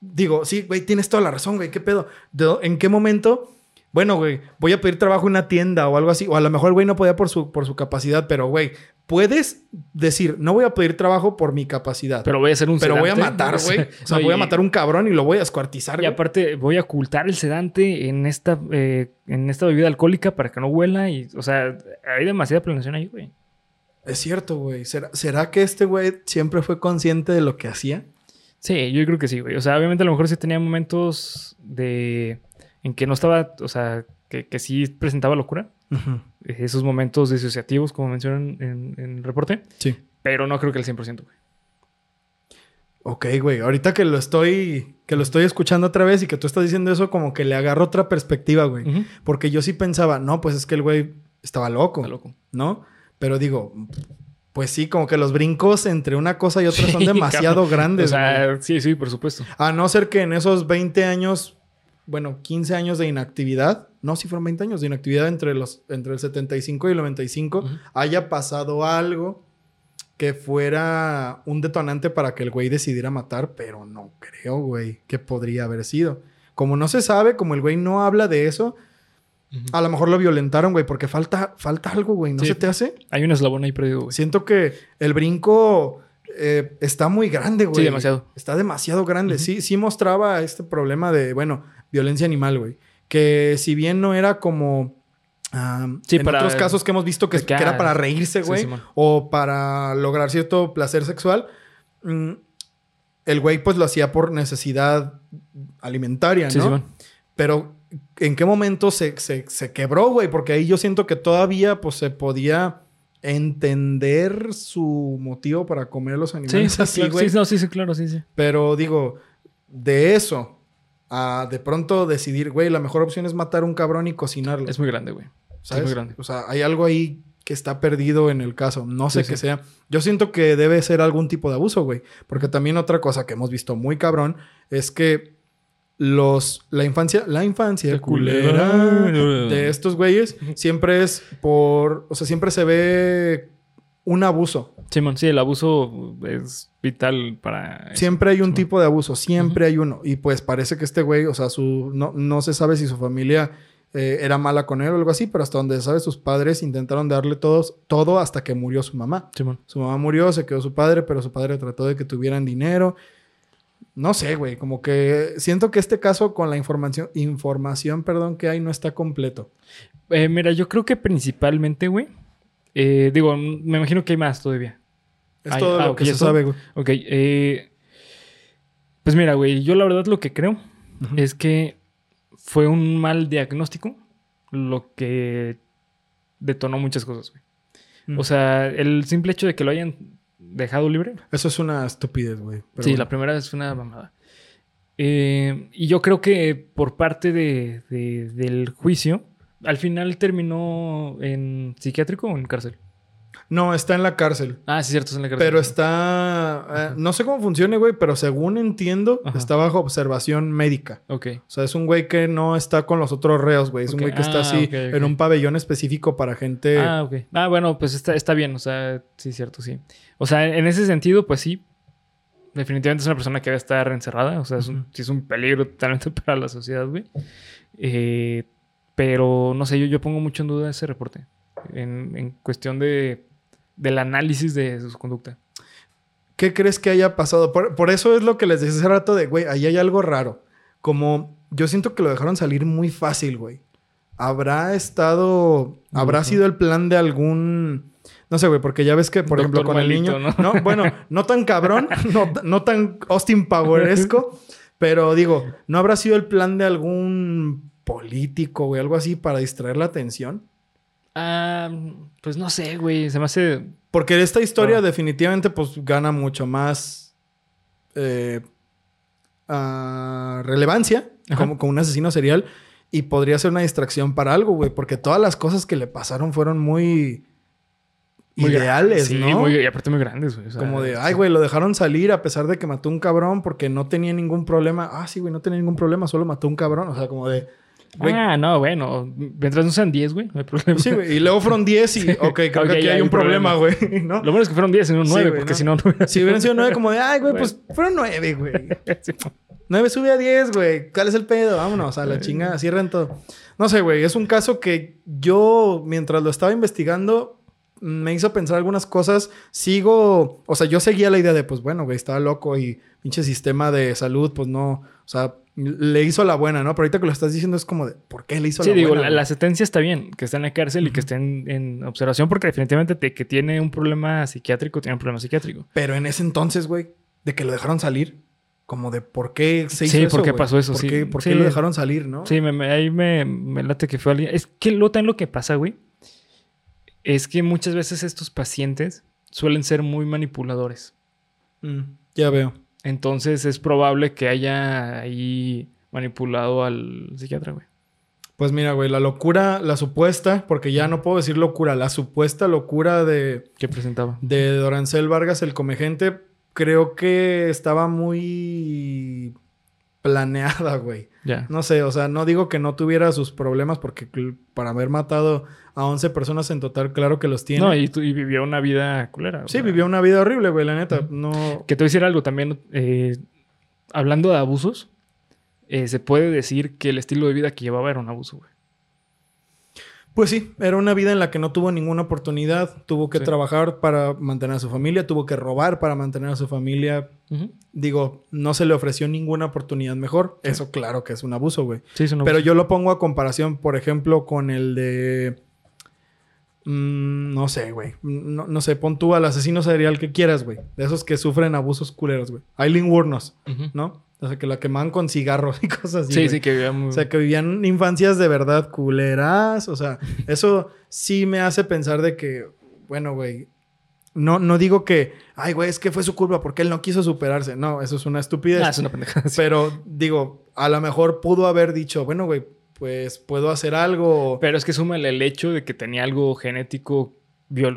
Digo, sí, güey, tienes toda la razón, güey, ¿qué pedo? ¿De- ¿En qué momento? Bueno, güey, voy a pedir trabajo en una tienda o algo así. O a lo mejor el güey no podía por su, por su capacidad, pero, güey, puedes decir, no voy a pedir trabajo por mi capacidad. Pero, Pero voy a hacer un voy a matar, güey. O sea, no, voy a matar un cabrón y lo voy a escuartizar, Y aparte, voy a ocultar el sedante en esta, eh, en esta bebida alcohólica para que no huela. Y, o sea, hay demasiada planeación ahí, güey. Es cierto, güey. ¿Será, ¿Será que este güey siempre fue consciente de lo que hacía? Sí, yo creo que sí, güey. O sea, obviamente a lo mejor sí tenía momentos de... En que no estaba, o sea, que, que sí presentaba locura. Esos momentos disociativos, como mencionan en, en el reporte. Sí. Pero no creo que el 100%, güey. Ok, güey. Ahorita que lo estoy, que lo estoy escuchando otra vez y que tú estás diciendo eso, como que le agarro otra perspectiva, güey. Porque yo sí pensaba, no, pues es que el güey estaba loco, Está loco. ¿no? Pero digo, pues sí, como que los brincos entre una cosa y otra son demasiado cabrón. grandes. O güey. sea, sí, sí, por supuesto. A no ser que en esos 20 años, bueno, 15 años de inactividad, no, si fueron 20 años de inactividad entre, los, entre el 75 y el 95, Ujú. haya pasado algo que fuera un detonante para que el güey decidiera matar, pero no creo, güey, que podría haber sido. Como no se sabe, como el güey no habla de eso, a lo mejor lo violentaron, güey, porque falta, falta algo, güey, ¿no Sí. se te hace? Hay un eslabón ahí perdido, güey. Siento que el brinco eh, está muy grande, güey. Sí, demasiado. Está demasiado grande. Sí, sí mostraba este problema de, bueno, violencia animal, güey. Que si bien no era como... ah, Sí, en para- otros casos que hemos visto que, era para reírse, sí, güey. O para lograr cierto placer sexual. mm, el güey pues lo hacía por necesidad alimentaria, ¿no? Sí. Pero, ¿en qué momento se, se, se quebró, güey? Porque ahí yo siento que todavía, pues, se podía entender su motivo para comer los Sí, animales sí, así, claro, güey. sí, no, sí, sí, claro, sí, sí. Pero digo, de eso a de pronto decidir, güey, la mejor opción es matar a un cabrón y cocinarlo. Es muy grande, güey. ¿sabes? muy grande. O sea, hay algo ahí que está perdido en el caso. No sé Sí, qué sí. sea. Yo siento que debe ser algún tipo de abuso, güey. Porque también otra cosa que hemos visto muy cabrón es que los la infancia la infancia culera culera. de estos güeyes siempre es por o sea siempre se ve un abuso Simón, sí, el abuso es vital para... eso. siempre hay un Simón. tipo de abuso siempre hay uno y pues parece que este güey o sea su no, no se sabe si su familia eh, era mala con él o algo así pero hasta donde se sabe sus padres intentaron darle todos todo hasta que murió su mamá Simón. su mamá murió, se quedó su padre, pero su padre trató de que tuvieran dinero. No sé, güey, como que siento que este caso con la información, información, perdón, que hay no está completo. Eh, mira, yo creo que principalmente, güey. Eh, digo, me imagino que hay más todavía. Es todo ah, lo ok, que ¿ya se sabe, güey. Ok, eh, pues mira, güey, yo la verdad lo que creo es que fue un mal diagnóstico lo que detonó muchas cosas, güey. Mm. O sea, el simple hecho de que lo hayan dejado libre. Eso es una estupidez, güey. sí, bueno. la primera es una mamada. Eh, y yo creo que por parte de- de- del juicio, al final terminó en psiquiátrico o en cárcel. No, está en la cárcel. Ah, sí, cierto, es en la cárcel. Pero está... eh, no sé cómo funcione, güey, pero según entiendo, Ajá. está bajo observación médica. Ok. O sea, es un güey que no está con los otros reos, güey. Es un güey que está Ah, así en un pabellón específico para gente... Ah, ok. Ah, bueno, pues está, está bien, o sea, sí, cierto, sí. O sea, en ese sentido, pues sí. Definitivamente es una persona que debe estar encerrada. O sea, es un, sí es un peligro totalmente para la sociedad, güey. Eh, pero no sé, yo, yo pongo mucho en duda ese reporte. En, en cuestión de, del análisis de su conducta. ¿Qué crees que haya pasado? Por, por eso es lo que les decía hace rato de, güey, ahí hay algo raro. Como yo siento que lo dejaron salir muy fácil, güey. Habrá estado, habrá sido el plan de algún, no sé, güey, porque ya ves que, por Doctor ejemplo, con Malito, el niño, ¿no? ¿no? bueno, no tan cabrón, no, no tan Austin Poweresco, pero digo, ¿no habrá sido el plan de algún político, güey, algo así para distraer la atención? Ah, pues no sé, güey. Se me hace. Porque esta historia Ah. definitivamente pues gana mucho más eh, ah, relevancia Ajá. como, como un asesino serial y podría ser una distracción para algo, güey, porque todas las cosas que le pasaron fueron muy, Muy ideales, sí, ¿no? muy- y aparte muy grandes, güey. o sea, Como de, ay, güey, lo dejaron salir a pesar de que mató un cabrón porque no tenía ningún problema. Ah, sí, güey, no tenía ningún problema, solo mató un cabrón. O sea, como de, güey, Ah, no, bueno. Mientras no sean 10, güey, no hay problema. sí, güey. Y luego fueron 10 y, ok, creo Ok, que aquí hay un problema, güey, ¿no? Lo bueno es que fueron 10 y no Sí, 9, güey, porque si no, no hubiera Si hubieran sido 9, como de, ay, güey, pues fueron 9, güey. Sí. 9 sube a 10, güey. ¿Cuál es el pedo? Vámonos a la chingada, cierren todo. No sé, güey. Es un caso que yo, mientras lo estaba investigando, me hizo pensar algunas cosas. Sigo, o sea, yo seguía la idea de, pues bueno, güey, estaba loco y pinche sistema de salud, pues no, o sea, le hizo la buena, ¿no? Pero ahorita que lo estás diciendo es como de, ¿por qué le hizo Sí, la digo, buena? la, güey? la sentencia está bien, que esté en la cárcel y que esté en, en observación, porque definitivamente te- que tiene un problema psiquiátrico, tiene un problema psiquiátrico. Pero en ese entonces, güey, de que lo dejaron salir, como de por qué se hizo Sí, eso, ¿por qué pasó eso? ¿Por Sí. qué, por qué Sí. lo dejaron salir, no? Sí, me, me- ahí me, me late que fue alguien. Es que lo también lo que pasa, güey, es que muchas veces estos pacientes suelen ser muy manipuladores. Mm, ya veo. Entonces es probable que haya ahí manipulado al psiquiatra, güey. Pues mira, güey, la locura, la supuesta, porque ya no puedo decir locura, la supuesta locura de, ¿Qué presentaba? de Dorancel Vargas, el comegente, creo que estaba muy planeada, güey. Ya. No sé, o sea, no digo que no tuviera sus problemas, porque para haber matado a 11 personas en total, claro que los tiene. No, y, y vivió una vida culera. sí, sea, vivió una vida horrible, güey, la neta. No. Que te voy a decir algo también. eh, hablando de abusos, eh, se puede decir que el estilo de vida que llevaba era un abuso, güey. Pues sí, era una vida en la que no tuvo ninguna oportunidad. Tuvo que Sí. trabajar para mantener a su familia, tuvo que robar para mantener a su familia. Digo, no se le ofreció ninguna oportunidad mejor. Eso claro que es un abuso, güey. Sí, es un Pero abuso. yo lo pongo a comparación, por ejemplo, con el de... mm, no sé, güey. No, no sé, pon tú al asesino serial que quieras, güey. De esos que sufren abusos culeros, güey. Aileen Wuornos, Ujú. ¿no? O sea, que la quemaban con cigarros y cosas así. Sí, sí, que vivía muy... O sea, que vivían infancias de verdad culeras. O sea, eso sí me hace pensar de que, bueno, güey, no, no digo que, ay, güey, es que fue su culpa porque él no quiso superarse. No, eso es una estupidez. Ah, es una pendejada. Pero digo, a lo mejor pudo haber dicho, bueno, güey, pues puedo hacer algo. Pero es que súmale el hecho de que tenía algo genético,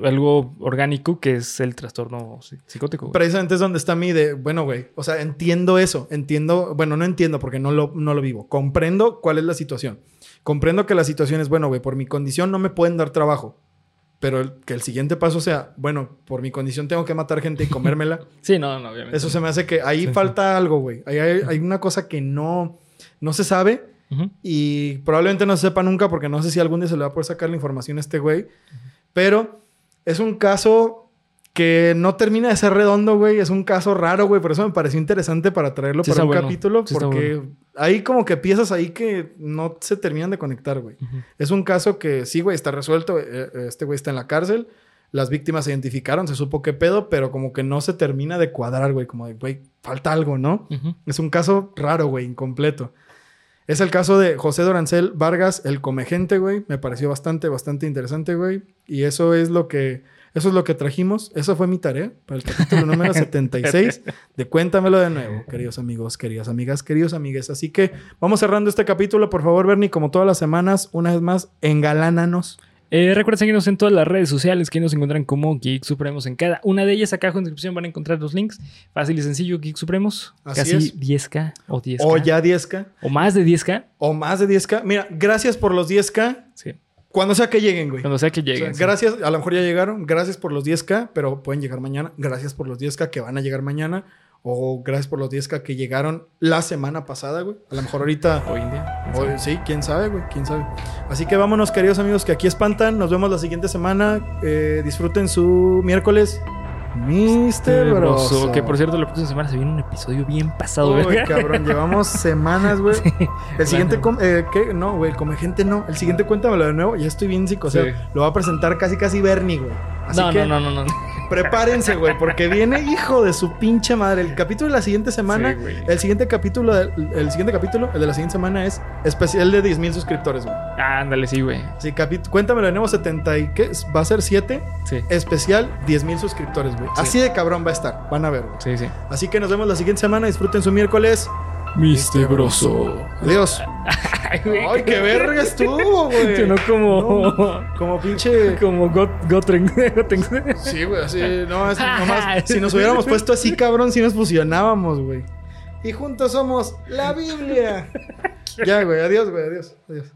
algo orgánico, que es el trastorno psi- psicótico. güey. Precisamente es donde está mi de, bueno, güey, o sea, entiendo eso, entiendo, bueno, no entiendo porque no lo, no lo vivo, comprendo cuál es la situación. Comprendo que la situación es, bueno, güey, por mi condición no me pueden dar trabajo, pero el- que el siguiente paso sea, bueno, por mi condición tengo que matar gente y comérmela. Sí, no, no, obviamente. eso se me hace que ahí Sí, falta algo, güey. Ahí hay, hay una cosa que no, no se sabe Y probablemente no se sepa nunca porque no sé si algún día se le va a poder sacar la información a este güey. Pero es un caso que no termina de ser redondo, güey. Es un caso raro, güey. Por eso me pareció interesante para traerlo Sí para un bueno. capítulo. Sí porque hay como que piezas ahí que no se terminan de conectar, güey. Es un caso que sí, güey, está resuelto. Eh, eh, Este güey está en la cárcel. Las víctimas se identificaron, se supo qué pedo, pero como que no se termina de cuadrar, güey. Como de, güey, falta algo, ¿no? Es un caso raro, güey, incompleto. Es el caso de José Dorancel Vargas, el comegente, güey. Me pareció bastante, bastante interesante, güey. Y eso es lo que, eso es lo que trajimos. Esa fue mi tarea para el capítulo número 76 de Cuéntamelo de nuevo, queridos amigos, queridas amigas, queridos amigues. Así que vamos cerrando este capítulo. Por favor, Bernie, como todas las semanas, una vez más, engalánanos. Eh, recuerden seguirnos en todas las redes sociales que nos encuentran como Geek Supremos. En cada una de ellas, acá abajo en la descripción van a encontrar los links. Fácil y sencillo, Geek Supremos. Así casi es. 10k o 10k. O ya 10K, O más de 10k. o más de 10K. Mira, gracias por los 10K. Sí. Cuando sea que lleguen, güey. Cuando sea que O sea, lleguen. sí. gracias, a lo mejor ya llegaron. Gracias por los 10K, pero pueden llegar mañana. Gracias por los 10K que van a llegar mañana. O gracias por los 10K que llegaron la semana pasada, güey. A lo mejor ahorita. Hoy en día. hoy- sí, quién sabe, güey, quién sabe. Así que vámonos, queridos amigos, que aquí espantan. Nos vemos la siguiente semana. Eh, disfruten su miércoles. Mister Broso. Que por cierto, la próxima semana se viene un episodio bien pasado, güey. cabrón, llevamos semanas, güey. El siguiente, com- eh, ¿qué? No, güey, el comegente no. El siguiente cuéntamelo de nuevo. Ya estoy bien psicoseo. Sí. Lo va a presentar casi, casi Bernie, güey. Así No, que no, no, no, no. Prepárense, güey, porque viene hijo de su pinche madre. El capítulo de la siguiente semana, Sí, el siguiente capítulo, el siguiente capítulo, el de la siguiente semana es especial de 10 mil suscriptores, güey. Ándale, sí, güey. Sí, capi- cuéntamelo nuevo 70 y ¿qué? Va a ser 7, Sí. especial 10 mil suscriptores, güey. Sí. Así de cabrón va a estar, van a ver, güey. Sí, sí. Así que nos vemos la siguiente semana, disfruten su miércoles. Mistegroso. Adiós. Ay, güey. Ay, qué verga estuvo, güey. Sonó como. Como pinche. Como Got. Gotren. Sí, güey, así. No, es nomás. Si nos hubiéramos puesto así, cabrón, si nos fusionábamos, güey. Y juntos somos la Biblia. Ya, güey. Adiós, güey. Adiós. Adiós.